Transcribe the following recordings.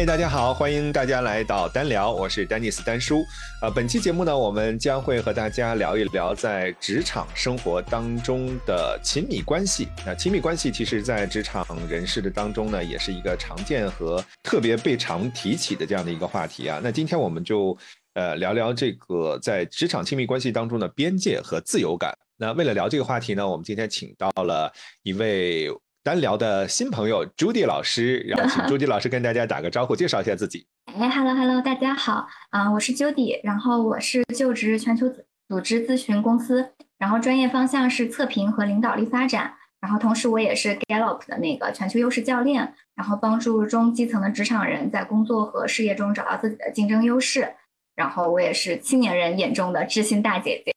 嗨，大家好，欢迎大家来到单聊，我是丹尼斯丹叔。呃，本期节目呢，我们将会和大家聊一聊在职场生活当中的亲密关系。那亲密关系其实，在职场人士的当中呢，也是一个常见和特别被常提起的这样的一个话题啊。那今天我们就呃聊聊这个在职场亲密关系当中的边界和自由感。那为了聊这个话题呢，我们今天请到了一位。单聊的新朋友朱迪老师，然后请 朱迪老师跟大家打个招呼，介绍一下自己。哎，Hello Hello，大家好啊，我是 Judy，然后我是就职全球组织咨询公司，然后专业方向是测评和领导力发展，然后同时我也是 Gallup 的那个全球优势教练，然后帮助中基层的职场人在工作和事业中找到自己的竞争优势，然后我也是青年人眼中的知心大姐姐。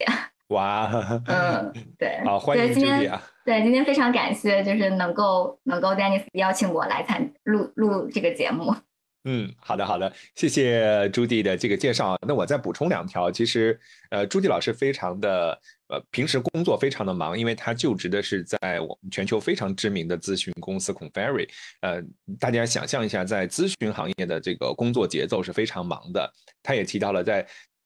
哇，嗯，对，好，欢迎朱迪啊。对，今天非常感谢，就是能够能够 Dennis 邀请我来参录录这个节目。嗯，好的好的，谢谢朱迪的这个介绍。那我再补充两条，其实呃，朱迪老师非常的呃，平时工作非常的忙，因为他就职的是在我们全球非常知名的咨询公司 Conferry。呃，大家想象一下，在咨询行业的这个工作节奏是非常忙的。他也提到了在。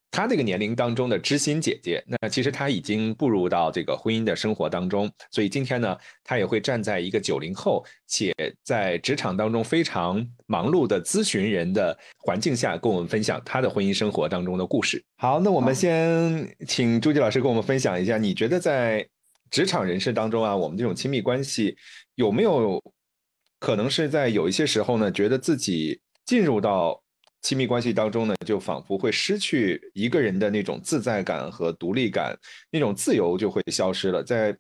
他那个年龄当中的知心姐姐，那其实她已经步入到这个婚姻的生活当中，所以今天呢，她也会站在一个九零后且在职场当中非常忙碌的咨询人的环境下，跟我们分享她的婚姻生活当中的故事。好，那我们先请朱迪老师跟我们分享一下，你觉得在职场人士当中啊，我们这种亲密关系有没有可能是在有一些时候呢，觉得自己进入到。亲密关系当中呢，就仿佛会失去一个人的那种自在感和独立感，那种自由就会消失了。在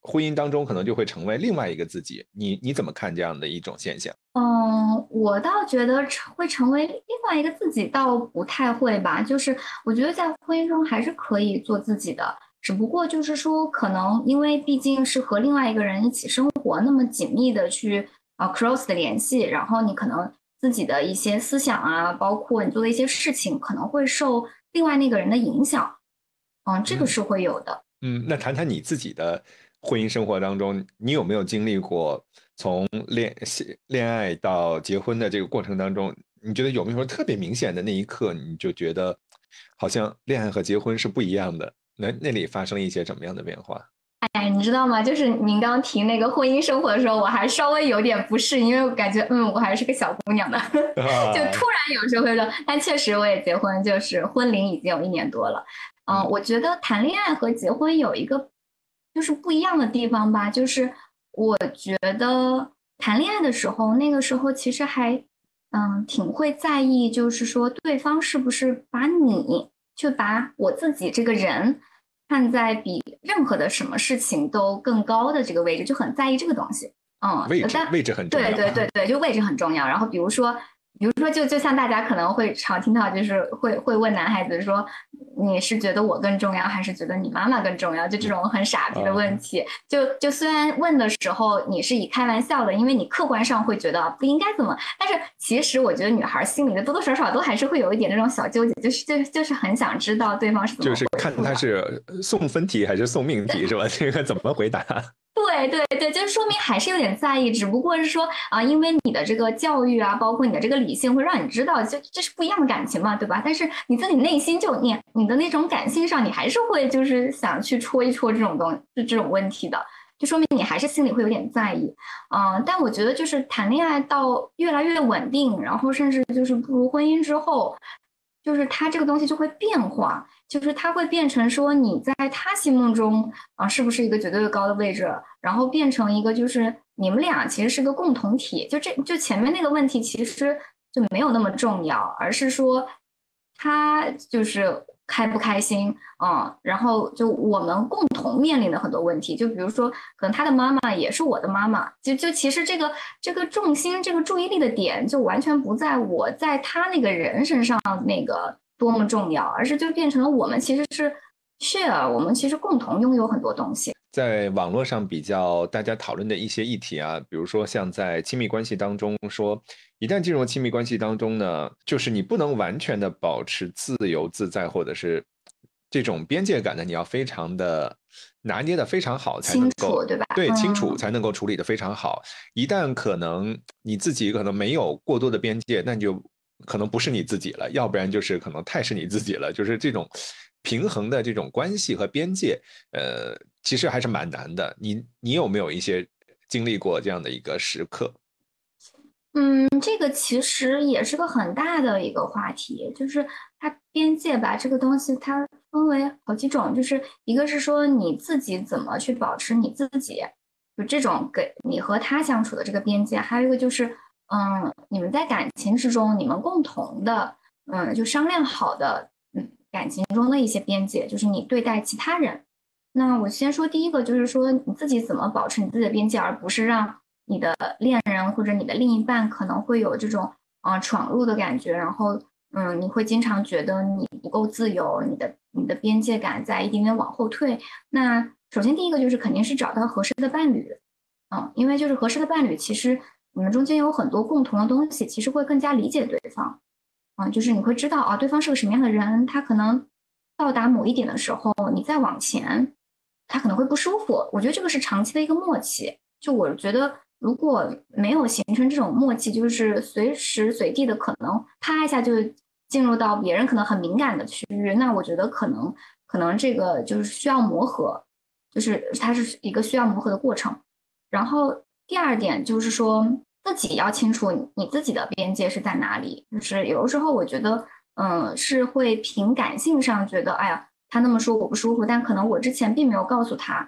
婚姻当中，可能就会成为另外一个自己。你你怎么看这样的一种现象？嗯，我倒觉得成会成为另外一个自己，倒不太会吧。就是我觉得在婚姻中还是可以做自己的，只不过就是说，可能因为毕竟是和另外一个人一起生活，那么紧密的去啊 cross 的联系，然后你可能。自己的一些思想啊，包括你做的一些事情，可能会受另外那个人的影响，嗯，这个是会有的。嗯，那谈谈你自己的婚姻生活当中，你有没有经历过从恋恋爱到结婚的这个过程当中，你觉得有没有说特别明显的那一刻，你就觉得好像恋爱和结婚是不一样的？那那里发生一些什么样的变化？哎，你知道吗？就是您刚提那个婚姻生活的时候，我还稍微有点不适，因为我感觉，嗯，我还是个小姑娘呢，就突然有时候会说，但确实我也结婚，就是婚龄已经有一年多了。嗯，我觉得谈恋爱和结婚有一个就是不一样的地方吧，就是我觉得谈恋爱的时候，那个时候其实还嗯挺会在意，就是说对方是不是把你就把我自己这个人。站在比任何的什么事情都更高的这个位置，就很在意这个东西。嗯，位置位置很重要。对对对对，就位置很重要。然后比如说。比如说，就就像大家可能会常听到，就是会会问男孩子说：“你是觉得我更重要，还是觉得你妈妈更重要？”就这种很傻逼的问题。就就虽然问的时候你是以开玩笑的，因为你客观上会觉得不应该怎么，但是其实我觉得女孩心里的多多少少都还是会有一点那种小纠结，就是就就是很想知道对方是怎么。就是看他是送分题还是送命题是吧？这个怎么回答？对对对，就说明还是有点在意，只不过是说啊，因为你的这个教育啊，包括你的这个理性，会让你知道，就这是不一样的感情嘛，对吧？但是你自己内心就你你的那种感性上，你还是会就是想去戳一戳这种东就这种问题的，就说明你还是心里会有点在意，嗯。但我觉得就是谈恋爱到越来越稳定，然后甚至就是步入婚姻之后。就是他这个东西就会变化，就是他会变成说你在他心目中啊是不是一个绝对的高的位置，然后变成一个就是你们俩其实是个共同体，就这就前面那个问题其实就没有那么重要，而是说他就是。开不开心嗯，然后就我们共同面临的很多问题，就比如说，可能他的妈妈也是我的妈妈，就就其实这个这个重心、这个注意力的点，就完全不在我在他那个人身上那个多么重要，而是就变成了我们其实是 share，我们其实共同拥有很多东西。在网络上比较大家讨论的一些议题啊，比如说像在亲密关系当中说，一旦进入亲密关系当中呢，就是你不能完全的保持自由自在或者是这种边界感呢，你要非常的拿捏的非常好，才能够对吧？对，清楚嗯才能够处理的非常好。一旦可能你自己可能没有过多的边界，那你就可能不是你自己了，要不然就是可能太是你自己了。就是这种平衡的这种关系和边界，呃，其实还是蛮难的。你你有没有一些经历过这样的一个时刻？嗯，这个其实也是个很大的一个话题，就是它边界吧，这个东西它分为好几种，就是一个是说你自己怎么去保持你自己，就这种给你和他相处的这个边界，还有一个就是，嗯，你们在感情之中，你们共同的，嗯，就商量好的，嗯，感情中的一些边界，就是你对待其他人。那我先说第一个，就是说你自己怎么保持你自己的边界，而不是让你的恋人或者你的另一半可能会有这种啊、闯入的感觉，然后嗯，你会经常觉得你不够自由，你的你的边界感在一点点往后退。那首先第一个就是肯定是找到合适的伴侣，嗯，因为就是合适的伴侣，其实你们中间有很多共同的东西，其实会更加理解对方，嗯，就是你会知道啊，对方是个什么样的人，他可能到达某一点的时候，你再往前，他可能会不舒服。我觉得这个是长期的一个默契。就我觉得，如果没有形成这种默契，就是随时随地的可能啪一下就进入到别人可能很敏感的区域，那我觉得可能可能这个就是需要磨合，就是它是一个需要磨合的过程。然后第二点就是说，自己要清楚你自己的边界是在哪里。就是有的时候我觉得，嗯，是会凭感性上觉得，哎呀，他那么说我不舒服，但可能我之前并没有告诉他，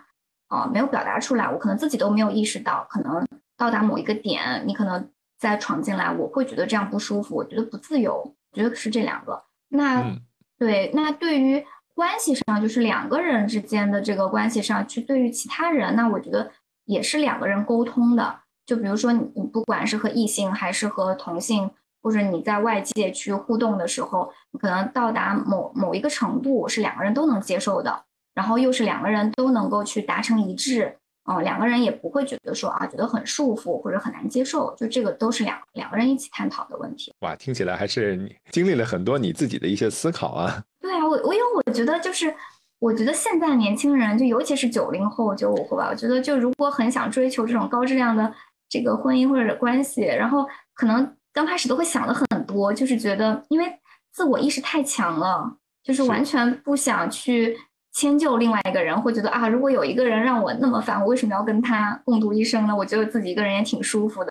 啊、没有表达出来，我可能自己都没有意识到，可能到达某一个点，你可能再闯进来，我会觉得这样不舒服，我觉得不自由，我觉得是这两个。那、嗯对，那对于关系上，就是两个人之间的这个关系上去，对于其他人，那我觉得也是两个人沟通的。就比如说你，你不管是和异性还是和同性，或者你在外界去互动的时候，你可能到达某某一个程度是两个人都能接受的，然后又是两个人都能够去达成一致，嗯、两个人也不会觉得说啊觉得很束缚或者很难接受，就这个都是两两个人一起探讨的问题。哇，听起来还是你经历了很多你自己的一些思考啊。对啊，我我因为我觉得就是，我觉得现在年轻人，就尤其是九零后、九五后吧，我觉得就如果很想追求这种高质量的这个婚姻或者关系，然后可能刚开始都会想的很多，就是觉得因为自我意识太强了，就是是完全不想去迁就另外一个人，会觉得啊，如果有一个人让我那么烦，我为什么要跟他共度一生呢？我觉得自己一个人也挺舒服的。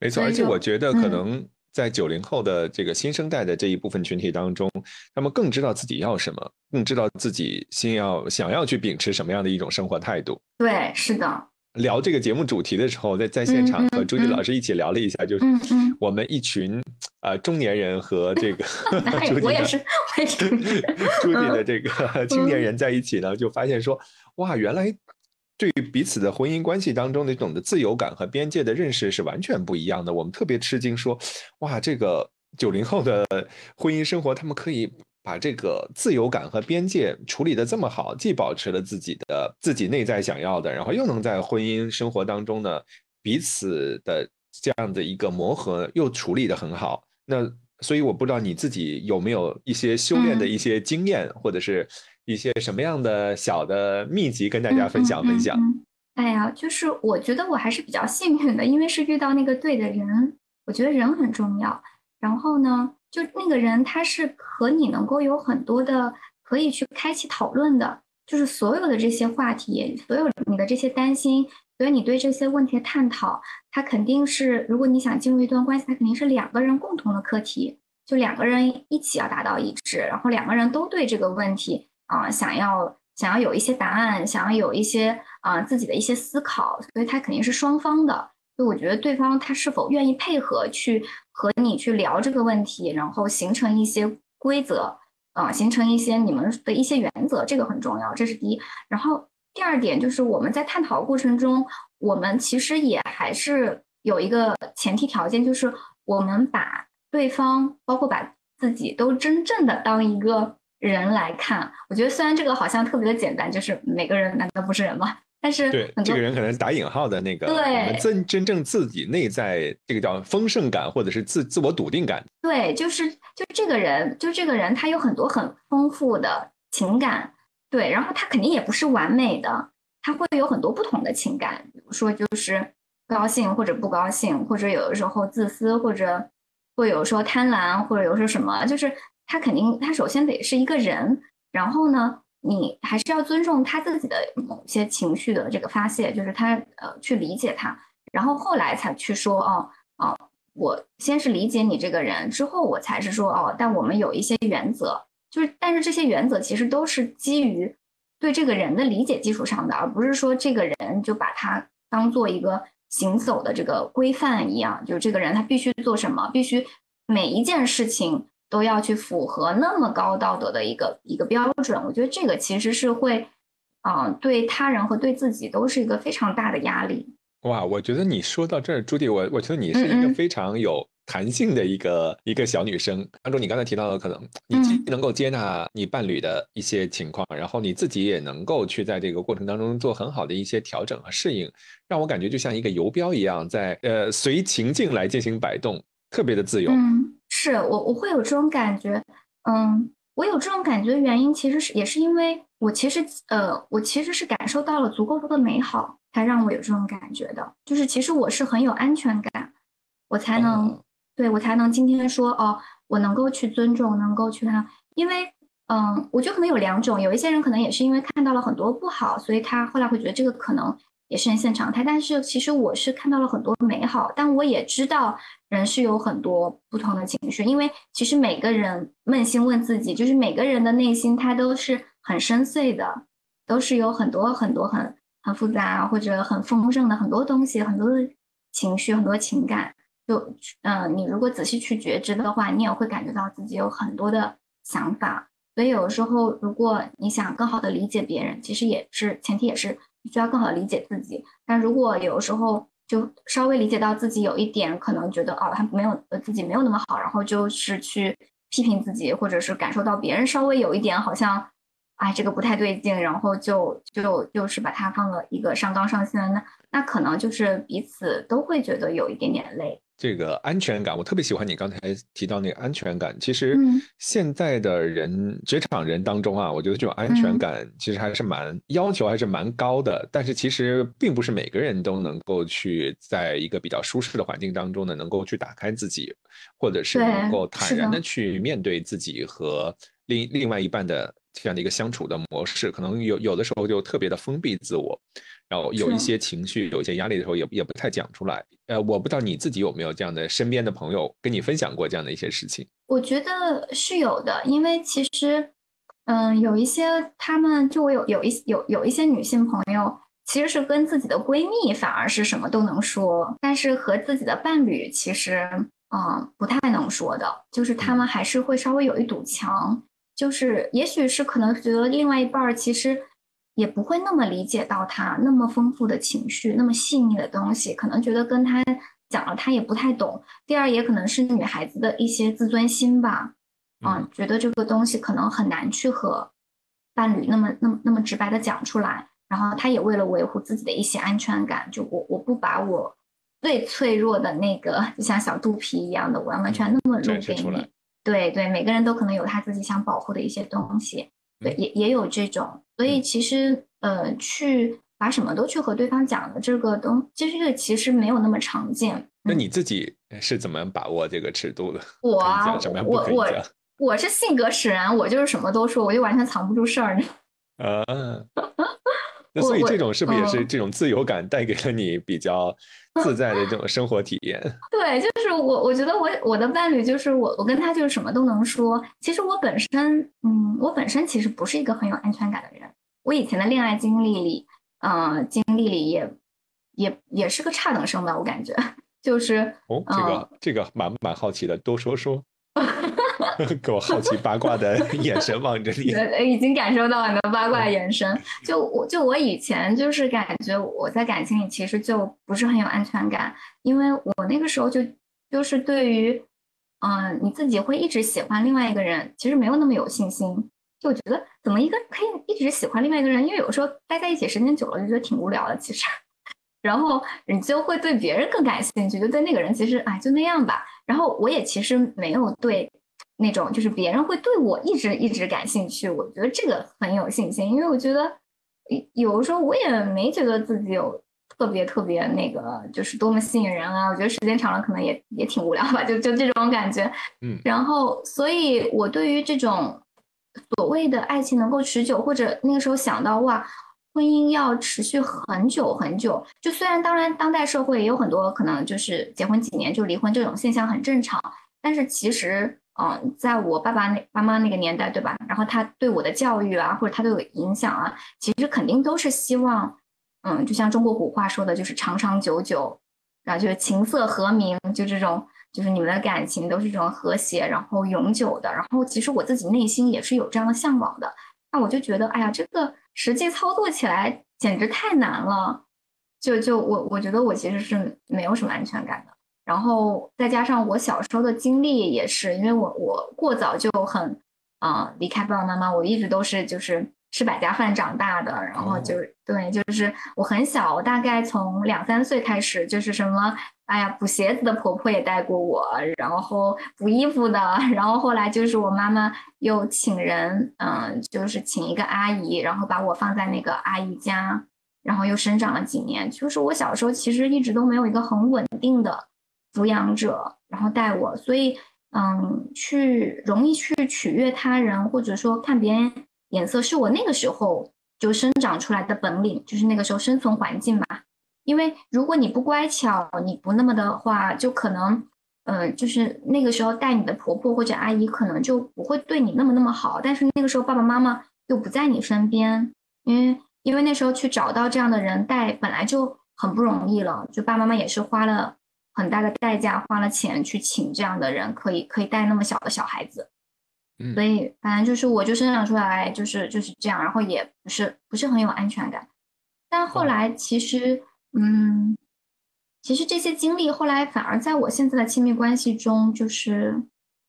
没错，而且我觉得可嗯能在九零后的这个新生代的这一部分群体当中，他们更知道自己要什么，更知道自己心要想要去秉持什么样的一种生活态度。对，是的，聊这个节目主题的时候，在在现场嗯和朱迪嗯老师一起聊了一下，就是我们一群呃中年人和这个 我也是，我也是。朱迪的这个青年人在一起呢，就发现说，哇，原来对于彼此的婚姻关系当中的这种的自由感和边界的认识是完全不一样的。我们特别吃惊，说，哇，这个九零后的婚姻生活，他们可以把这个自由感和边界处理的这么好，既保持了自己的自己内在想要的，然后又能在婚姻生活当中呢，彼此的这样的一个磨合又处理的很好。那所以我不知道你自己有没有一些修炼的嗯一些经验，或者是一些什么样的小的秘籍跟大家分享分享。哎呀，就是我觉得我还是比较幸运的，因为是遇到那个对的人。我觉得人很重要。然后呢，就那个人他是和你能够有很多的可以去开启讨论的，就是所有的这些话题，所有你的这些担心，所以你对这些问题的探讨，他肯定是，如果你想进入一段关系，他肯定是两个人共同的课题，就两个人一起要达到一致，然后两个人都对这个问题啊、想要想要有一些答案，想要有一些啊、自己的一些思考，所以它肯定是双方的。所以我觉得对方他是否愿意配合去和你去聊这个问题，然后形成一些规则啊、形成一些你们的一些原则，这个很重要，这是第一。然后第二点就是我们在探讨过程中，我们其实也还是有一个前提条件，就是我们把对方，包括把自己，都真正的当一个人来看。我觉得虽然这个好像特别的简单，就是每个人难道不是人吗？但是对，这个人可能打引号的那个，我们对真真正自己内在这个叫丰盛感，或者是自自我笃定感。对，就是就这个人，就这个人，他有很多很丰富的情感，对，然后他肯定也不是完美的，他会有很多不同的情感，比如说就是高兴或者不高兴，或者有的时候自私，或者会有时候贪婪，或者有时候什么，就是他肯定他首先得是一个人，然后呢，你还是要尊重他自己的某些情绪的这个发泄，就是他呃去理解他，然后后来才去说哦哦。我先是理解你这个人，之后我才是说哦，但我们有一些原则，就是但是这些原则其实都是基于对这个人的理解基础上的，而不是说这个人就把他当做一个行走的这个规范一样，就是这个人他必须做什么，必须每一件事情都要去符合那么高道德的一个一个标准。我觉得这个其实是会啊，对他人和对自己都是一个非常大的压力。哇，我觉得你说到这儿，朱迪，我我觉得你是一个非常有弹性的一个一个小女生。按照你刚才提到的，可能你既能够接纳你伴侣的一些情况，然后你自己也能够去在这个过程当中做很好的一些调整和适应，让我感觉就像一个游标一样，在呃随情境来进行摆动，特别的自由。嗯，是我我会有这种感觉，嗯。我有这种感觉的原因，其实是也是因为我其实呃，我其实是感受到了足够多的美好，才让我有这种感觉的。就是其实我是很有安全感，我才能对我才能今天说哦，我能够去尊重，能够去看，因为嗯，我觉得可能有两种，有一些人可能也是因为看到了很多不好，所以他后来会觉得这个可能。也是人现常态，但是其实我是看到了很多美好，但我也知道人是有很多不同的情绪，因为其实每个人扪心问自己，就是每个人的内心他都是很深邃的，都是有很多很多很很复杂或者很丰盛的很多东西，很多的情绪，很多情感。就嗯，你如果仔细去觉知的话，你也会感觉到自己有很多的想法。所以有时候，如果你想更好的理解别人，其实也是前提也是。需要更好理解自己，但如果有时候就稍微理解到自己有一点可能觉得哦，他没有自己没有那么好，然后就是去批评自己，或者是感受到别人稍微有一点好像，哎，这个不太对劲，然后就就就是把它放了一个上纲上线，那那可能就是彼此都会觉得有一点点累。这个安全感，我特别喜欢你刚才提到那个安全感。其实现在的人，职场人当中啊，我觉得这种安全感其实还是蛮要求，还是蛮高的。但是其实并不是每个人都能够去在一个比较舒适的环境当中呢，能够去打开自己，或者是能够坦然的去面对自己和另另外一半的这样的一个相处的模式。可能有有的时候就特别的封闭自我。然后有一些情绪、有一些压力的时候，也也不太讲出来。呃，我不知道你自己有没有这样的身边的朋友跟你分享过这样的一些事情。我觉得是有的，因为其实，嗯，有一些他们就我有有一有有一些女性朋友，其实是跟自己的闺蜜反而是什么都能说，但是和自己的伴侣其实，嗯，不太能说的，就是他们还是会稍微有一堵墙，就是也许是可能觉得另外一半儿其实。也不会那么理解到他那么丰富的情绪，那么细腻的东西，可能觉得跟他讲了他也不太懂。第二，也可能是女孩子的一些自尊心吧，嗯，觉得这个东西可能很难去和伴侣那么那么那么直白的讲出来。然后，他也为了维护自己的一些安全感，就我我不把我最脆弱的那个，就像小肚皮一样的，完完全那么露给你。对对，每个人都可能有他自己想保护的一些东西。对，也也有这种，所以其实呃，去把什么都去和对方讲的这个东，其实这个其实没有那么常见。那你自己是怎么把握这个尺度的？我我我我是性格使然，我就是什么都说，我就完全藏不住事儿。啊，那所以这种是不是也是这种自由感带给了你比较？自在的这种生活体验，对，就是我，我觉得我我的伴侣就是我，我跟他就是什么都能说。其实我本身，嗯，我本身其实不是一个很有安全感的人。我以前的恋爱经历里，嗯，经历里也也也是个差等生吧，我感觉 就是哦，这个这个蛮蛮好奇的，多说说。给我好奇八卦的 眼神望着你，已经感受到你的八卦眼神。就我就我以前就是感觉我在感情里其实就不是很有安全感，因为我那个时候就就是对于嗯你自己会一直喜欢另外一个人，其实没有那么有信心。就我觉得怎么一个可以一直喜欢另外一个人，因为有时候待在一起时间久了就觉得挺无聊的，其实。然后你就会对别人更感兴趣，就对那个人其实哎就那样吧。然后我也其实没有对。那种，就是别人会对我一直一直感兴趣，我觉得这个很有信心，因为我觉得有的时候我也没觉得自己有特别特别那个，就是多么吸引人啊。我觉得时间长了可能也也挺无聊吧，就就这种感觉。嗯，然后所以我对于这种所谓的爱情能够持久，或者那个时候想到哇，婚姻要持续很久很久，就虽然当然当代社会也有很多可能就是结婚几年就离婚这种现象很正常，但是其实。嗯，在我爸爸那爸妈那个年代，对吧？然后他对我的教育啊，或者他对我影响啊，其实肯定都是希望，嗯，就像中国古话说的，就是长长久久，然后就是琴瑟和鸣，就这种，就是你们的感情都是这种和谐，然后永久的。然后其实我自己内心也是有这样的向往的。那我就觉得，哎呀，这个实际操作起来简直太难了。就就我我觉得我其实是没有什么安全感的。然后再加上我小时候的经历也是，因为我我过早就很，啊离开爸爸妈妈，我一直都是就是吃百家饭长大的，然后就对，就是我很小，我大概从两三岁开始，就是什么，哎呀，补鞋子的婆婆也带过我，然后补衣服的，然后后来就是我妈妈又请人，嗯，就是请一个阿姨，然后把我放在那个阿姨家，然后又生长了几年，就是我小时候其实一直都没有一个很稳定的。抚养者，然后带我，所以，嗯，去容易去取悦他人，或者说看别人眼色，是我那个时候就生长出来的本领，就是那个时候生存环境嘛。因为如果你不乖巧，你不那么的话，就可能，嗯，就是那个时候带你的婆婆或者阿姨可能就不会对你那么那么好。但是那个时候爸爸妈妈又不在你身边，因为因为那时候去找到这样的人带本来就很不容易了，就爸爸妈妈也是花了。很大的代价，花了钱去请这样的人，可以可以带那么小的小孩子，嗯，所以反正就是我就生长出来就是就是这样，然后也不是不是很有安全感，但后来其实嗯，其实这些经历后来反而在我现在的亲密关系中，就是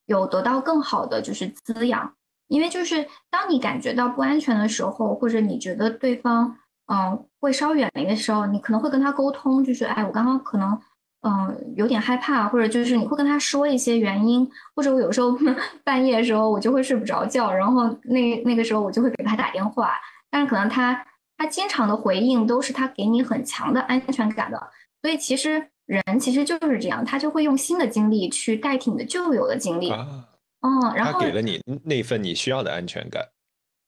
有得到更好的就是滋养，因为就是当你感觉到不安全的时候，或者你觉得对方嗯会稍远离的时候，你可能会跟他沟通，就是哎，我刚刚可能。嗯，有点害怕，或者就是你会跟他说一些原因，或者我有时候 半夜的时候我就会睡不着觉，然后那那个时候我就会给他打电话，但是可能他他经常的回应都是他给你很强的安全感的，所以其实人其实就是这样，他就会用新的经历去代替你的旧有的经历，嗯，然后他给了你那份你需要的安全感，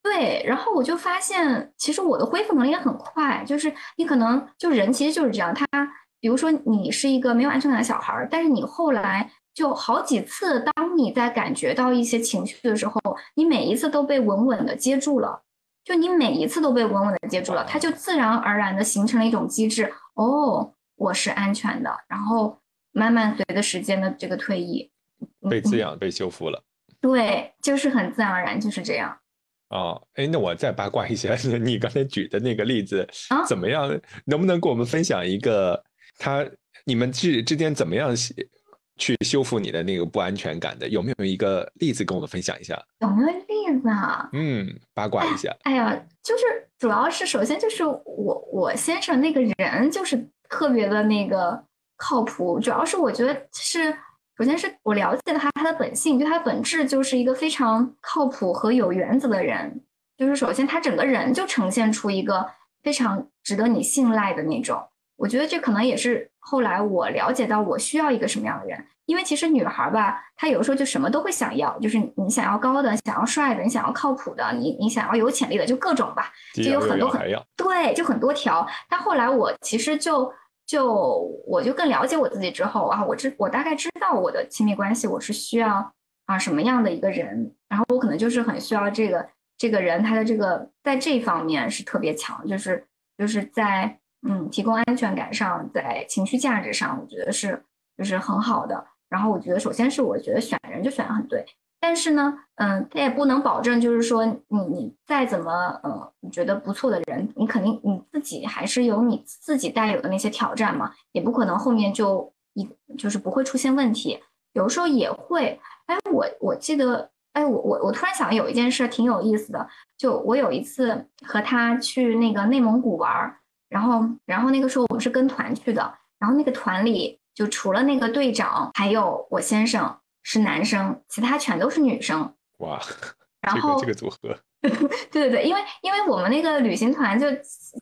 对，然后我就发现其实我的恢复能力也很快，就是你可能就人其实就是这样，他。比如说，你是一个没有安全感的小孩儿，但是你后来就好几次，当你在感觉到一些情绪的时候，你每一次都被稳稳的接住了，就你每一次都被稳稳的接住了，它就自然而然的形成了一种机制。哦，我是安全的，然后慢慢随着时间的这个推移，被滋养、被修复了。对，就是很自然而然就是这样。哦，哎，那我再八卦一下，你刚才举的那个例子啊怎么样？能不能给我们分享一个？他，你们之之间怎么样去修复你的那个不安全感的？有没有一个例子跟我们分享一下？有没有例子啊？嗯，八卦一下。哎呀，就是主要是首先就是我我先生那个人就是特别的那个靠谱，主要是我觉得是首先是我了解他他的本性，就他本质就是一个非常靠谱和有原则的人。就是首先他整个人就呈现出一个非常值得你信赖的那种。我觉得这可能也是后来我了解到我需要一个什么样的人，因为其实女孩吧，她有时候就什么都会想要，就是你想要高的，想要帅的，你想要靠谱的，你你想要有潜力的，就各种吧，就有很多很对，就很多条。但后来我其实就就我就更了解我自己之后啊，我知我大概知道我的亲密关系我是需要啊什么样的一个人，然后我可能就是很需要这个这个人他的这个在这方面是特别强，就是就是在。嗯，提供安全感上，在情绪价值上，我觉得是就是很好的。然后我觉得，首先是我觉得选人就选的很对，但是呢，嗯，他也不能保证，就是说你你再怎么呃，你觉得不错的人，你肯定你自己还是有你自己带有的那些挑战嘛，也不可能后面就一就是不会出现问题，有时候也会。哎，我我记得，哎，我我我突然想有一件事挺有意思的，就我有一次和他去那个内蒙古玩儿。然后，然后那个时候我们是跟团去的，然后那个团里就除了那个队长，还有我先生，是男生，其他全都是女生。哇，然后这个组合，对对对，因为因为我们那个旅行团就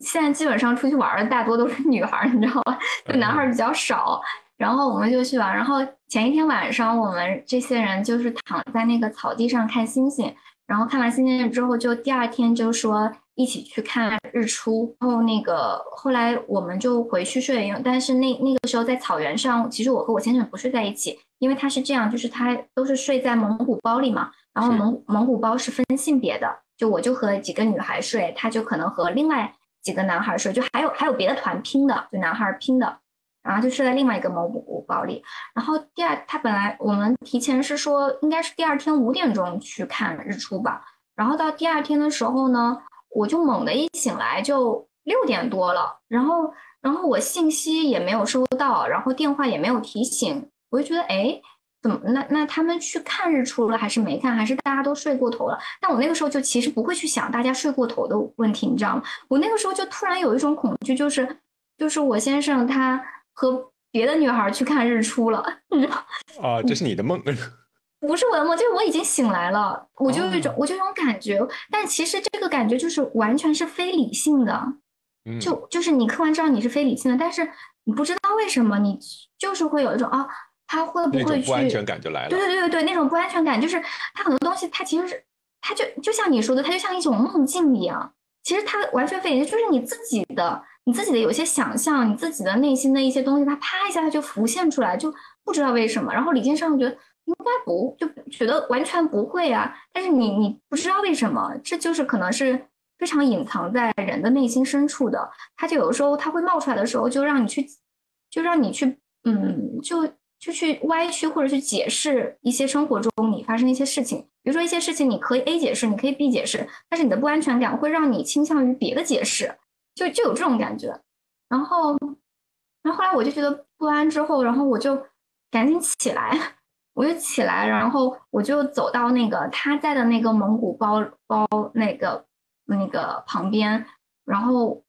现在基本上出去玩的大多都是女孩，你知道吧？就男孩比较少。然后我们就去玩，然后前一天晚上我们这些人就是躺在那个草地上看星星，然后看完星星之后，就第二天就说一起去看日出。然后那个后来我们就回去睡，但是那那个时候在草原上，其实我和我先生不睡在一起，因为他是这样，就是他都是睡在蒙古包里嘛，然后蒙蒙古包是分性别的，就我就和几个女孩睡，他就可能和另外几个男孩睡，就还有还有别的团拼的，就男孩拼的。然后就睡在另外一个蒙古包里。然后第二，他本来我们提前是说应该是第二天五点钟去看日出吧。然后到第二天的时候呢，我就猛地一醒来就六点多了。然后，然后我信息也没有收到，然后电话也没有提醒，我就觉得哎，怎么那那他们去看日出了还是没看，还是大家都睡过头了？但我那个时候就其实不会去想大家睡过头的问题，你知道吗？我那个时候就突然有一种恐惧，就是就是我先生他。和别的女孩去看日出了，你知道？啊，这是你的梦？不是我的梦，就是我已经醒来了，我就有一种，我就有种感觉，但其实这个感觉就是完全是非理性的，就就是你客观知道你是非理性的，但是你不知道为什么，你就是会有一种啊，他会不会去？不安全感就来了。对对对对对，那种不安全感就是他很多东西，他其实是，他就就像你说的，他就像一种梦境一样，其实他完全非理性，就是你自己的。你自己的有些想象，你自己的内心的一些东西，它啪一下它就浮现出来，就不知道为什么。然后理性上觉得应该不，就觉得完全不会啊。但是你你不知道为什么，这就是可能是非常隐藏在人的内心深处的。它就有时候它会冒出来的时候，就让你去，就让你去，嗯，就就去歪曲或者去解释一些生活中你发生一些事情。比如说一些事情你可以 A 解释，你可以 B 解释，但是你的不安全感会让你倾向于别的解释。就就有这种感觉，然后，然后后来我就觉得不安，之后，然后我就赶紧起来，我就起来，然后我就走到那个他在的那个蒙古包包那个那个旁边，然后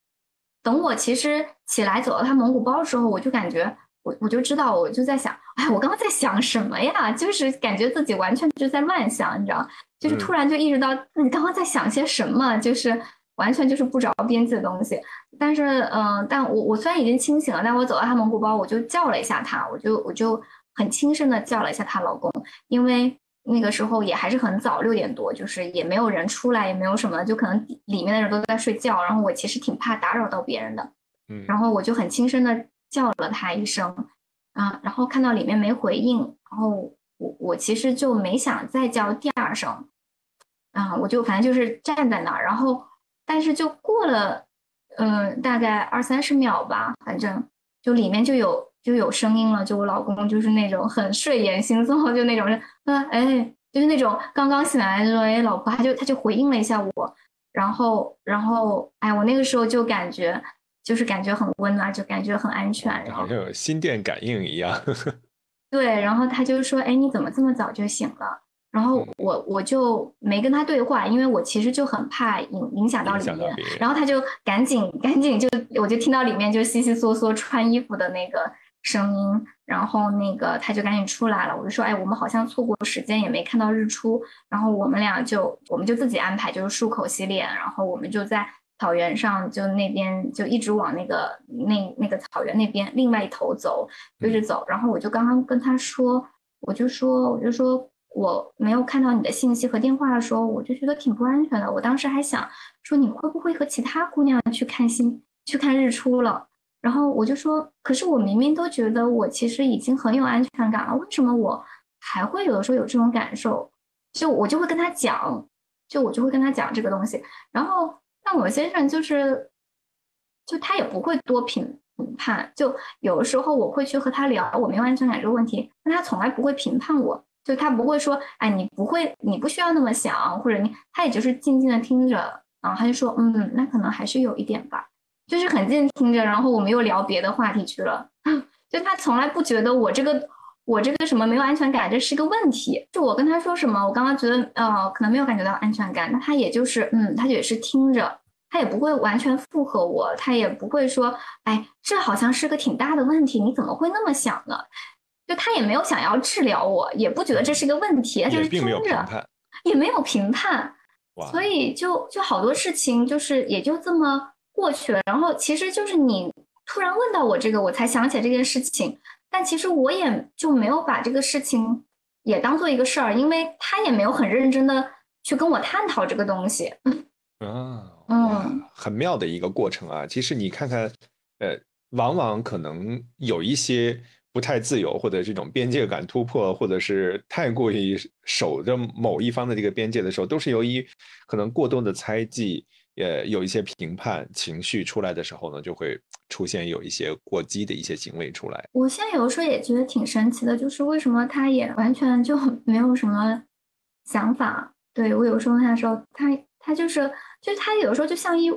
等我其实起来走到他蒙古包的时候，我就感觉我我就知道，我就在想，哎，我刚刚在想什么呀？就是感觉自己完全就在乱想，你知道，就是突然就意识到自己刚刚在想些什么，就是。完全就是不着边际的东西，但是，嗯，但我我虽然已经清醒了，但我走到他蒙古包，我就叫了一下他，我就我就很轻声的叫了一下她老公，因为那个时候也还是很早，六点多，就是也没有人出来，也没有什么，就可能里面的人都在睡觉，然后我其实挺怕打扰到别人的，嗯，然后我就很轻声的叫了他一声，啊，然后看到里面没回应，然后我我其实就没想再叫第二声，啊，我就反正就是站在那儿，然后。但是就过了，嗯，大概二三十秒吧，反正就里面就有就有声音了，就我老公就是那种很睡眼惺忪，就那种人，嗯，哎，就是那种刚刚醒来说，哎，老婆，他就他就回应了一下我，然后然后，哎，我那个时候就感觉就是感觉很温暖，就感觉很安全，好像有心电感应一样。对，然后他就说，哎，你怎么这么早就醒了？然后我我就没跟他对话，因为我其实就很怕影影响到里面。然后他就赶紧赶紧就，我就听到里面就悉悉嗦嗦穿衣服的那个声音。然后那个他就赶紧出来了，我就说，哎，我们好像错过时间，也没看到日出。然后我们俩就我们就自己安排，就是漱口洗脸，然后我们就在草原上，就那边就一直往那个那那个草原那边另外一头走，追着走。然后我就刚刚跟他说，我就说我就说。我没有看到你的信息和电话的时候，我就觉得挺不安全的。我当时还想说你会不会和其他姑娘去看星、去看日出了？然后我就说，可是我明明都觉得我其实已经很有安全感了，为什么我还会有的时候有这种感受？就我就会跟他讲，就我就会跟他讲这个东西。然后，但我先生就是，就他也不会多评评判。就有的时候我会去和他聊我没有安全感这个问题，但他从来不会评判我。就他不会说，哎，你不会，你不需要那么想，或者你，他也就是静静的听着，然后他就说，嗯，那可能还是有一点吧，就是很静听着，然后我们又聊别的话题去了。就他从来不觉得我这个，我这个什么没有安全感，这是个问题。就我跟他说什么，我刚刚觉得，呃，可能没有感觉到安全感，那他也就是，嗯，他也是听着，他也不会完全附和我，他也不会说，哎，这好像是个挺大的问题，你怎么会那么想呢？就他也没有想要治疗我，也不觉得这是个问题，就是并没有，也没有评判，所以就就好多事情就是也就这么过去了。然后其实就是你突然问到我这个，我才想起来这件事情，但其实我也就没有把这个事情也当做一个事儿，因为他也没有很认真的去跟我探讨这个东西。啊，嗯，很妙的一个过程啊。其实你看看，呃，往往可能有一些。不太自由，或者这种边界感突破，或者是太过于守着某一方的这个边界的时候，都是由于可能过多的猜忌，呃，有一些评判情绪出来的时候呢，就会出现有一些过激的一些行为出来。我现在有时候也觉得挺神奇的，就是为什么他也完全就没有什么想法？对我有时候问他的时候，他他就是就是他有时候就像一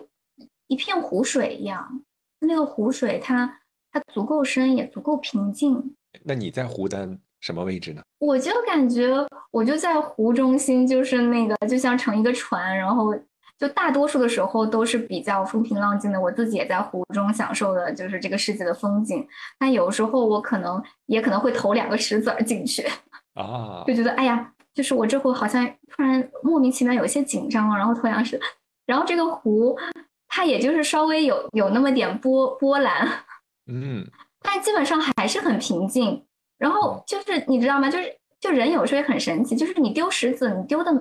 一片湖水一样，那个湖水它。它足够深，也足够平静。那你在湖的什么位置呢？我就感觉我就在湖中心，就是那个就像乘一个船，然后就大多数的时候都是比较风平浪静的。我自己也在湖中享受的就是这个世界的风景。但有时候我可能也可能会投两个石子儿进去啊，就觉得哎呀，就是我这会好像突然莫名其妙有些紧张，然后投两石，然后这个湖它也就是稍微有有那么点波波澜。嗯，但基本上还是很平静。然后就是你知道吗？就是就人有时候也很神奇，就是你丢石子，你丢的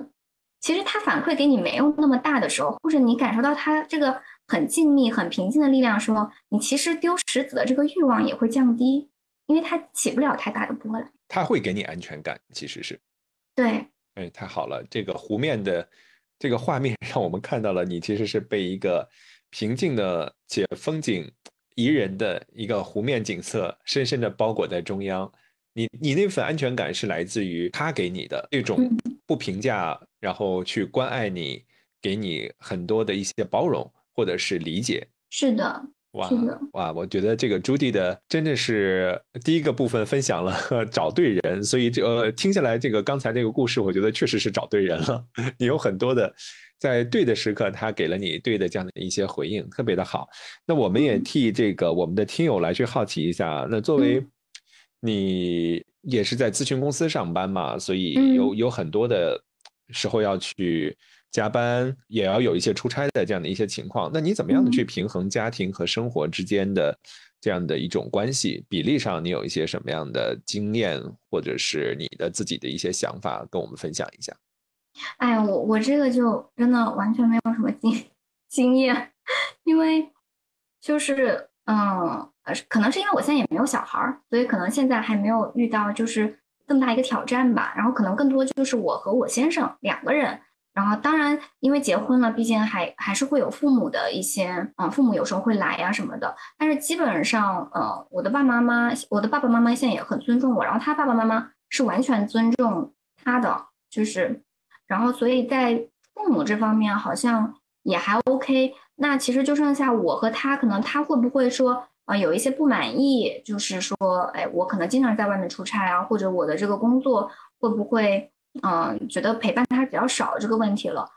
其实它反馈给你没有那么大的时候，或者你感受到它这个很静谧、很平静的力量时候，你其实丢石子的这个欲望也会降低，因为它起不了太大的波澜。它会给你安全感，其实是。对。哎，太好了！这个湖面的这个画面让我们看到了你其实是被一个平静的且风景。宜人的一个湖面景色，深深的包裹在中央。你你那份安全感是来自于他给你的这种不评价，然后去关爱你，给你很多的一些包容或者是理解。是的，哇哇，我觉得这个朱棣的真的是第一个部分分享了 找对人，所以这呃听下来这个刚才这个故事，我觉得确实是找对人了。你有很多的。在对的时刻，他给了你对的这样的一些回应，特别的好。那我们也替这个我们的听友来去好奇一下，那作为你也是在咨询公司上班嘛，所以有有很多的时候要去加班，也要有一些出差的这样的一些情况。那你怎么样的去平衡家庭和生活之间的这样的一种关系比例上，你有一些什么样的经验，或者是你的自己的一些想法，跟我们分享一下？哎，我我这个就真的完全没有什么经经验，因为就是嗯，呃可能是因为我现在也没有小孩儿，所以可能现在还没有遇到就是这么大一个挑战吧。然后可能更多就是我和我先生两个人。然后当然因为结婚了，毕竟还还是会有父母的一些啊，父母有时候会来呀什么的。但是基本上呃，我的爸爸妈妈，我的爸爸妈妈现在也很尊重我，然后他爸爸妈妈是完全尊重他的，就是。然后，所以在父母这方面好像也还 OK。那其实就剩下我和他，可能他会不会说啊有一些不满意，就是说，哎，我可能经常在外面出差啊，或者我的这个工作会不会嗯觉得陪伴他比较少这个问题了。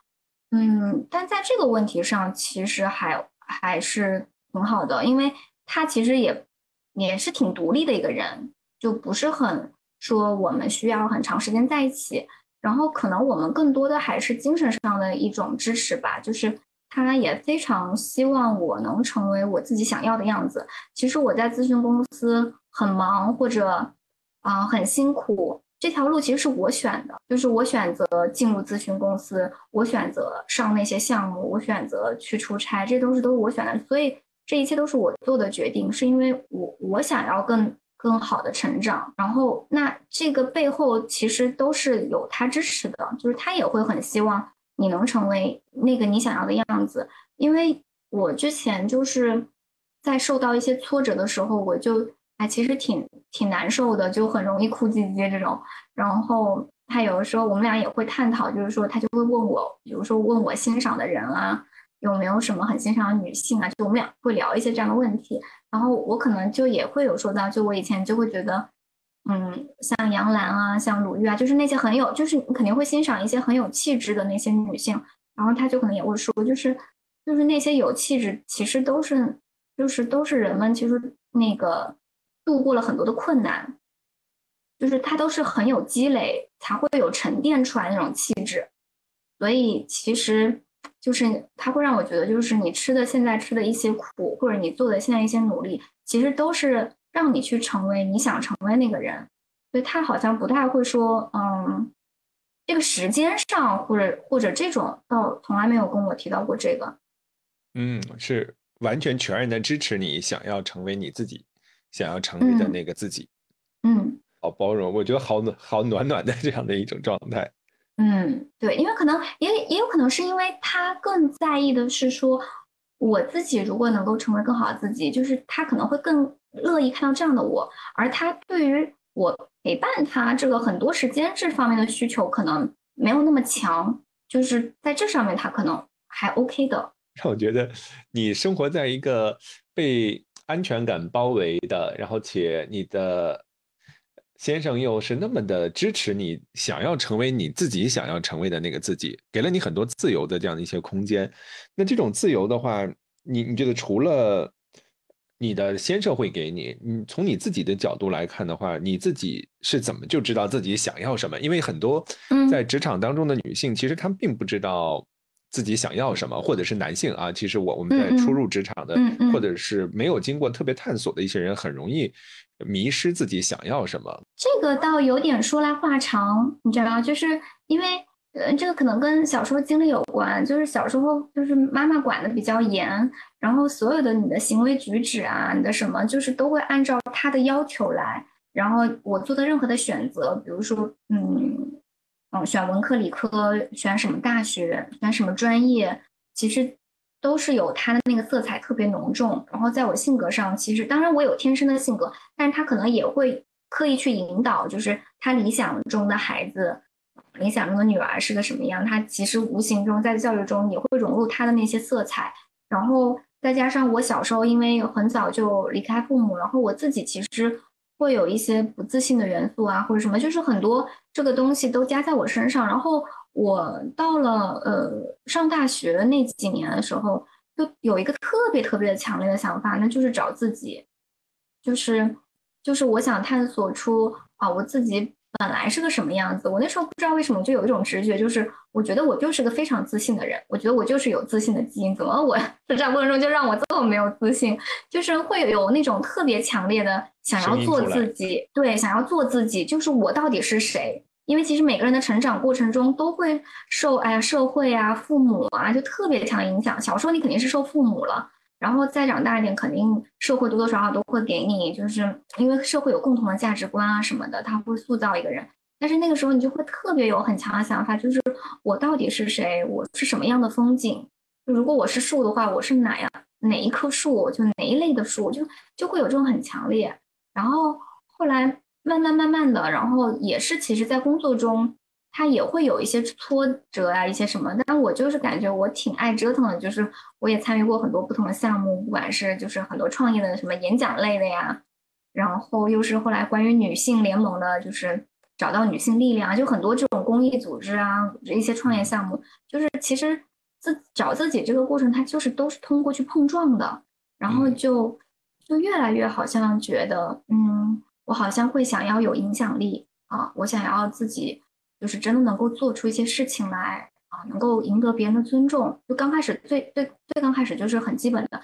嗯，但在这个问题上，其实还还是挺好的，因为他其实也也是挺独立的一个人，就不是很说我们需要很长时间在一起。然后可能我们更多的还是精神上的一种支持吧，就是他也非常希望我能成为我自己想要的样子。其实我在咨询公司很忙或者啊很辛苦，这条路其实是我选的，就是我选择进入咨询公司，我选择上那些项目，我选择去出差，这都是都是我选的，所以这一切都是我做的决定，是因为我我想要更。更好的成长，然后那这个背后其实都是有他支持的，就是他也会很希望你能成为那个你想要的样子。因为我之前就是在受到一些挫折的时候，我就哎其实挺挺难受的，就很容易哭唧唧这种。然后他有的时候我们俩也会探讨，就是说他就会问我，比如说问我欣赏的人啊。有没有什么很欣赏的女性啊？就我们俩会聊一些这样的问题，然后我可能就也会有说到，就我以前就会觉得，嗯，像杨澜啊，像鲁豫啊，就是那些很有，就是你肯定会欣赏一些很有气质的那些女性，然后他就可能也会说，就是就是那些有气质，其实都是就是都是人们其实那个度过了很多的困难，就是它都是很有积累才会有沉淀出来那种气质，所以其实就是它会让我觉得，就是你吃的现在吃的一些苦，或者你做的现在一些努力，其实都是让你去成为你想成为那个人。所以他好像不太会说，嗯，这个时间上或者或者这种，倒从来没有跟我提到过这个。嗯，是完全全然的支持你想要成为你自己想要成为的那个自己。嗯，好包容，我觉得好暖好暖暖的这样的一种状态。嗯，对，因为可能也也有可能是因为他更在意的是说，我自己如果能够成为更好的自己，就是他可能会更乐意看到这样的我，而他对于我。陪伴他这个很多时间这方面的需求可能没有那么强，就是在这上面他可能还 OK 的。让 我觉得你生活在一个被安全感包围的，然后且你的先生又是那么的支持你，想要成为你自己想要成为的那个自己，给了你很多自由的这样的一些空间。那这种自由的话，你你觉得除了？你的先生会给你，你从你自己的角度来看的话，你自己是怎么就知道自己想要什么？因为很多在职场当中的女性，其实她们并不知道自己想要什么，或者是男性啊，其实我我们在初入职场的，或者是没有经过特别探索的一些人，很容易迷失自己想要什么。这个倒有点说来话长，你知道吗？就是因为。嗯，这个可能跟小时候经历有关，就是小时候就是妈妈管的比较严，然后所有的你的行为举止啊，你的什么就是都会按照他的要求来，然后我做的任何的选择，比如说，嗯嗯，选文科理科，选什么大学，选什么专业，其实都是有他的那个色彩特别浓重。然后在我性格上，其实当然我有天生的性格，但是他可能也会刻意去引导，就是他理想中的孩子。理想中的女儿是个什么样？她其实无形中在教育中也会融入她的那些色彩，然后再加上我小时候因为很早就离开父母，然后我自己其实会有一些不自信的元素啊，或者什么，就是很多这个东西都加在我身上。然后我到了呃上大学那几年的时候，就有一个特别特别强烈的想法，那就是找自己，就是就是我想探索出啊我自己。本来是个什么样子？我那时候不知道为什么就有一种直觉，就是我觉得我就是个非常自信的人。我觉得我就是有自信的基因。怎么我成长过程中就让我这么没有自信？就是会有那种特别强烈的想要做自己，对，想要做自己，就是我到底是谁？因为其实每个人的成长过程中都会受哎呀社会啊、父母啊就特别强影响。小时候你肯定是受父母了。然后再长大一点，肯定社会多多少少都会给你，就是因为社会有共同的价值观啊什么的，他会塑造一个人。但是那个时候你就会特别有很强的想法，就是我到底是谁？我是什么样的风景？如果我是树的话，我是哪样哪一棵树？就哪一类的树？就就会有这种很强烈。然后后来慢慢慢慢的，然后也是其实在工作中。他也会有一些挫折啊，一些什么，但我就是感觉我挺爱折腾的，就是我也参与过很多不同的项目，不管是就是很多创业的什么演讲类的呀，然后又是后来关于女性联盟的，就是找到女性力量，就很多这种公益组织啊，一些创业项目，就是其实自找自己这个过程，它就是都是通过去碰撞的，然后就就越来越好像觉得，嗯，我好像会想要有影响力啊，我想要自己。就是真的能够做出一些事情来啊，能够赢得别人的尊重。就刚开始最最最刚开始就是很基本的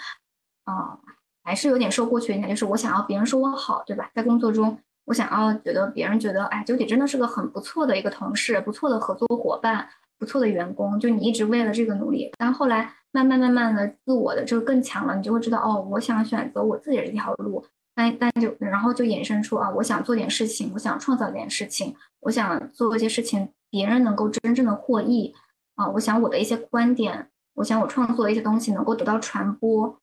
啊，还是有点受过去影响，就是我想要别人说我好，对吧？在工作中，我想要觉得别人觉得，哎，九姐真的是个很不错的一个同事，不错的合作伙伴，不错的员工。就你一直为了这个努力，但后来慢慢慢慢的自我的这个更强了，你就会知道，哦，我想选择我自己的一条路。那那就然后就衍生出啊，我想做点事情，我想创造点事情，我想做一些事情，别人能够真正的获益啊！我想我的一些观点，我想我创作的一些东西能够得到传播，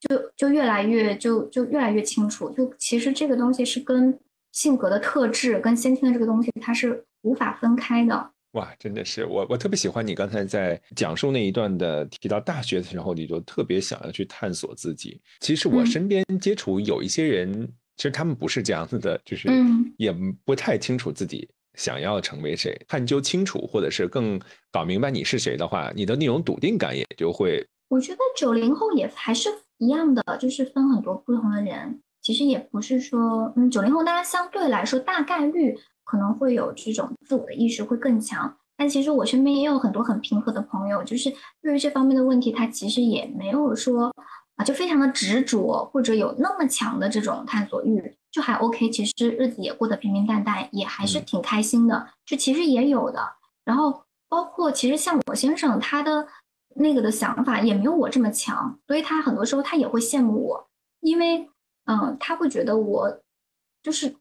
就就越来越就就越来越清楚。就其实这个东西是跟性格的特质跟先天的这个东西，它是无法分开的。哇，真的是我，我特别喜欢你刚才在讲述那一段的提到大学的时候，你就特别想要去探索自己。其实我身边接触有一些人，其实他们不是这样子的，就是也不太清楚自己想要成为谁。探究清楚，或者是更搞明白你是谁的话，你的那种笃定感也就会。我觉得九零后也还是一样的，就是分很多不同的人。其实也不是说，嗯，九零后大家相对来说大概率可能会有这种自我的意识会更强。但其实我身边也有很多很平和的朋友，就是对于这方面的问题，他其实也没有说啊，就非常的执着，或者有那么强的这种探索欲，就还 OK。其实日子也过得平平淡淡，也还是挺开心的。就其实也有的。然后包括其实像我先生，他的那个的想法也没有我这么强，所以他很多时候他也会羡慕我，因为嗯，他会觉得我就是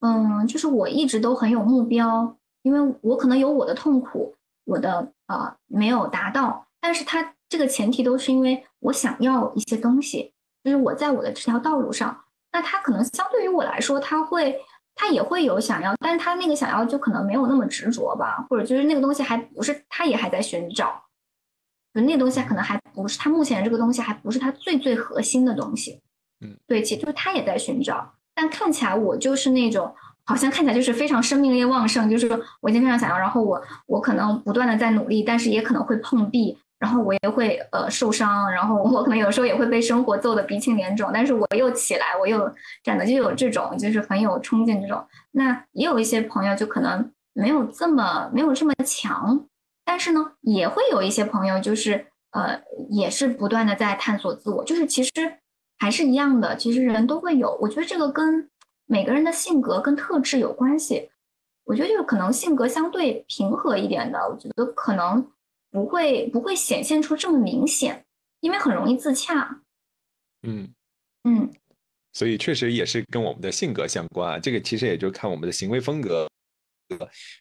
嗯，就是我一直都很有目标。因为我可能有我的痛苦，我的呃没有达到，但是他这个前提都是因为我想要一些东西，就是我在我的这条道路上，那他可能相对于我来说，他会他也会有想要，但是他那个想要就可能没有那么执着吧，或者就是那个东西还不是，他也还在寻找，就那东西可能还不是他目前这个东西还不是他最最核心的东西，嗯，对，其实就是他也在寻找，但看起来我就是那种。好像看起来就是非常生命力旺盛，就是我已经非常想要，然后我我可能不断的在努力，但是也可能会碰壁，然后我也会呃受伤，然后我可能有时候也会被生活揍得鼻青脸肿，但是我又起来，我又站的就有这种就是很有冲劲这种。那也有一些朋友就可能没有这么没有这么强，但是呢也会有一些朋友就是呃也是不断的在探索自我，就是其实还是一样的，其实人都会有，我觉得这个跟。每个人的性格跟特质有关系，我觉得就是可能性格相对平和一点的，我觉得可能不会不会显现出这么明显，因为很容易自洽。嗯嗯，所以确实也是跟我们的性格相关啊。这个其实也就看我们的行为风格，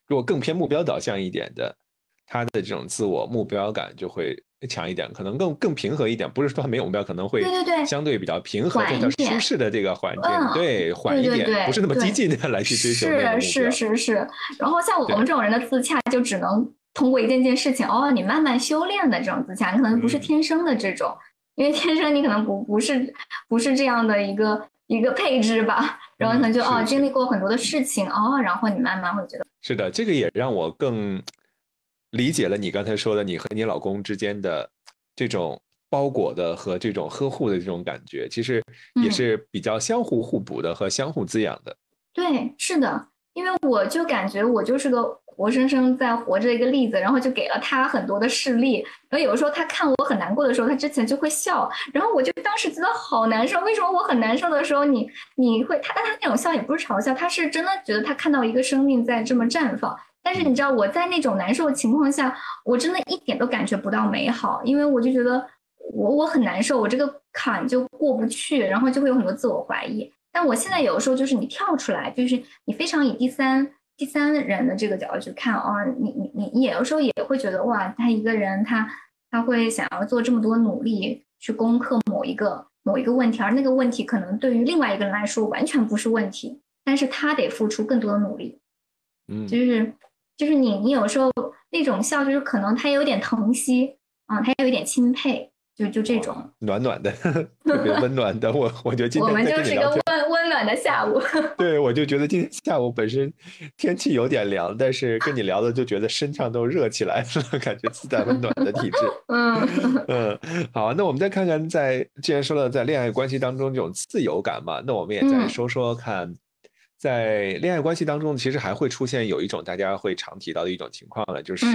如果更偏目标导向一点的，他的这种自我目标感就会。强一点，可能更更平和一点，不是说他没有目标，可能会对对对，相对比较平和、比较舒适的这个环境，对，缓一点，不是那么激进的来去追求是是是是。然后像我们这种人的自洽，就只能通过一件件事情，哦，你慢慢修炼的这种自洽，你可能不是天生的这种，因为天生你可能不不是不是这样的一个一个配置吧。然后可能就哦，经历过很多的事情，哦，然后你慢慢会觉得是的，这个也让我更。理解了你刚才说的，你和你老公之间的这种包裹的和这种呵护的这种感觉，其实也是比较相互互补的和相互滋养的。对，是的，因为我就感觉我就是个活生生在活着一个例子，然后就给了他很多的事例。然后有的时候他看我很难过的时候，他之前就会笑，然后我就当时觉得好难受。为什么我很难受的时候，你你会他？但他那种笑也不是嘲笑，他是真的觉得他看到一个生命在这么绽放。但是你知道我在那种难受的情况下，我真的一点都感觉不到美好，因为我就觉得我我很难受，我这个坎就过不去，然后就会有很多自我怀疑。但我现在有的时候就是你跳出来，就是你非常以第三第三人的这个角度去看啊，你你你你有的时候也会觉得哇，他一个人他他会想要做这么多努力去攻克某一个某一个问题，而那个问题可能对于另外一个人来说完全不是问题，但是他得付出更多的努力，嗯，就是。就是你，你有时候那种笑，就是可能他有点疼惜啊，他有一点钦佩，就就这种暖暖的，特别温暖的。我我觉得今天我们就是个温温暖的下午。对，我就觉得今天下午本身天气有点凉，但是跟你聊的就觉得身上都热起来了，感觉自带温暖的体质。嗯嗯，好，那我们再看看，在既然说了在恋爱关系当中这种自由感嘛，那我们也再说说看。在恋爱关系当中，其实还会出现有一种大家会常提到的一种情况了，就是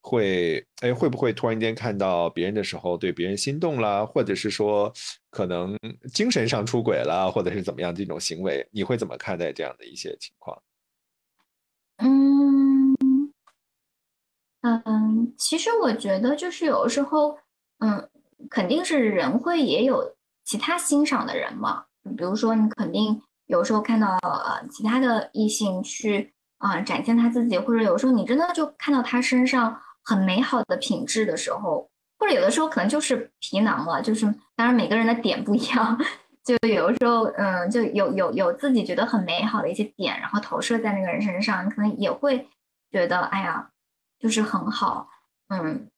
会哎会不会突然间看到别人的时候对别人心动啦，或者是说可能精神上出轨啦，或者是怎么样这种行为，你会怎么看待这样的一些情况？嗯嗯，其实我觉得就是有时候，嗯，肯定是人会也有其他欣赏的人嘛，比如说你肯定。有时候看到呃其他的异性去啊展现他自己，或者有时候你真的就看到他身上很美好的品质的时候，或者有的时候可能就是皮囊了，就是当然每个人的点不一样，就有的时候嗯就有有有自己觉得很美好的一些点，然后投射在那个人身上，你可能也会觉得哎呀就是很好，嗯。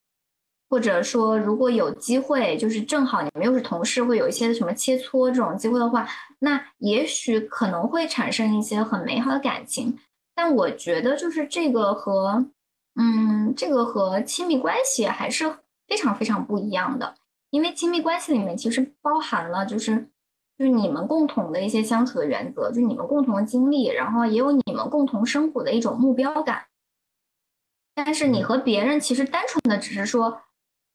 或者说，如果有机会，就是正好你们又是同事，会有一些什么切磋这种机会的话，那也许可能会产生一些很美好的感情。但我觉得，就是这个和，嗯，这个和亲密关系还是非常非常不一样的。因为亲密关系里面其实包含了，就是就是你们共同的一些相处的原则，就是你们共同的经历，然后也有你们共同生活的一种目标感。但是你和别人其实单纯的只是说，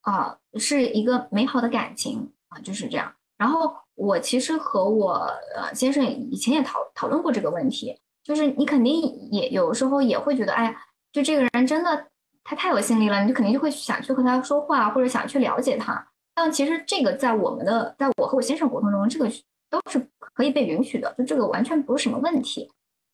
啊，是一个美好的感情啊，就是这样。然后我其实和我呃先生以前也讨讨论过这个问题，就是你肯定也有时候也会觉得，哎呀，就这个人真的他太有心力了，你就肯定就会想去和他说话，或者想去了解他。但其实这个在我们的，在我和我先生沟通中，这个都是可以被允许的，就这个完全不是什么问题。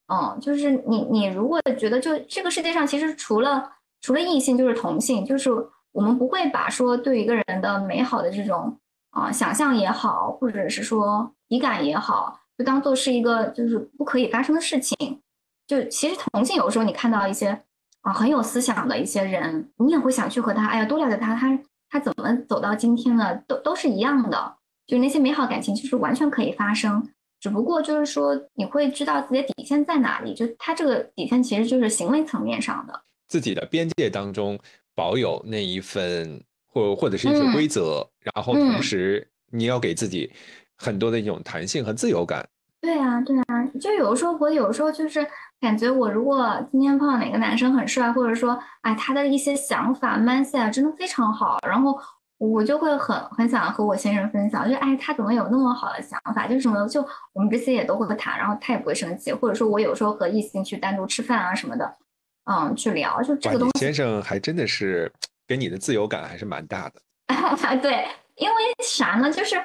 嗯，就是你你如果觉得就这个世界上其实除了除了异性就是同性，就是我们不会把说对一个人的美好的这种啊想象也好，或者是说体感也好，就当做是一个就是不可以发生的事情。就其实同性有时候你看到一些啊很有思想的一些人，你也会想去和他哎呀多了解他他。他怎么走到今天的，都都是一样的，就那些美好感情，其实完全可以发生。只不过就是说，你会知道自己的底线在哪里。就他这个底线，其实就是行为层面上的，自己的边界当中保有那一份，或或者是一些规则，然后同时你要给自己很多的一种弹性和自由感。对啊，对啊，就有的时候我有时候就是感觉，我如果今天碰到哪个男生很帅，或者说，哎，他的一些想法、mindset 真的非常好，然后我就会很很想和我先生分享，就哎，他怎么有那么好的想法？就是什么，就我们这些也都会谈，然后他也不会生气，或者说我有时候和异性去单独吃饭啊什么的，嗯，去聊，就这个东西。先生还真的是给你的自由感还是蛮大的。对，因为啥呢？就是。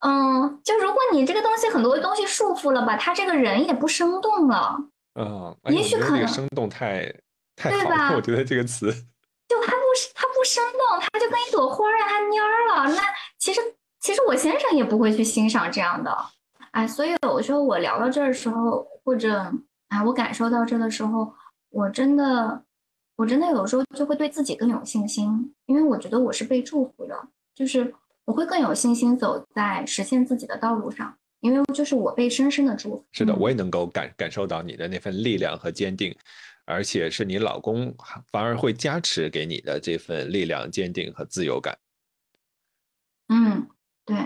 嗯，就如果你这个东西很多东西束缚了吧，他这个人也不生动了。嗯，也许可能生动太 太好了，我觉得这个词。就他不他不生动，他就跟一朵花让他蔫儿了。那其实其实我先生也不会去欣赏这样的。哎，所以有时候我聊到这儿的时候，或者哎我感受到这的时候，我真的我真的有时候就会对自己更有信心，因为我觉得我是被祝福的，就是。我会更有信心走在实现自己的道路上，因为就是我被深深的祝福。是的，我也能够感感受到你的那份力量和坚定，而且是你老公反而会加持给你的这份力量、坚定和自由感。嗯，对，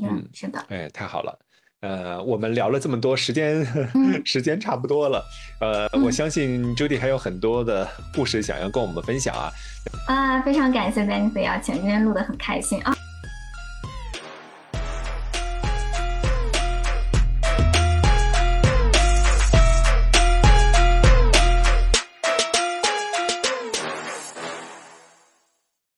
嗯，是的。哎，太好了。呃，我们聊了这么多，时间 时间差不多了。呃，我相信 Judy 还有很多的故事想要跟我们分享啊。啊，非常感谢 Benny 的邀请，今天录的很开心啊。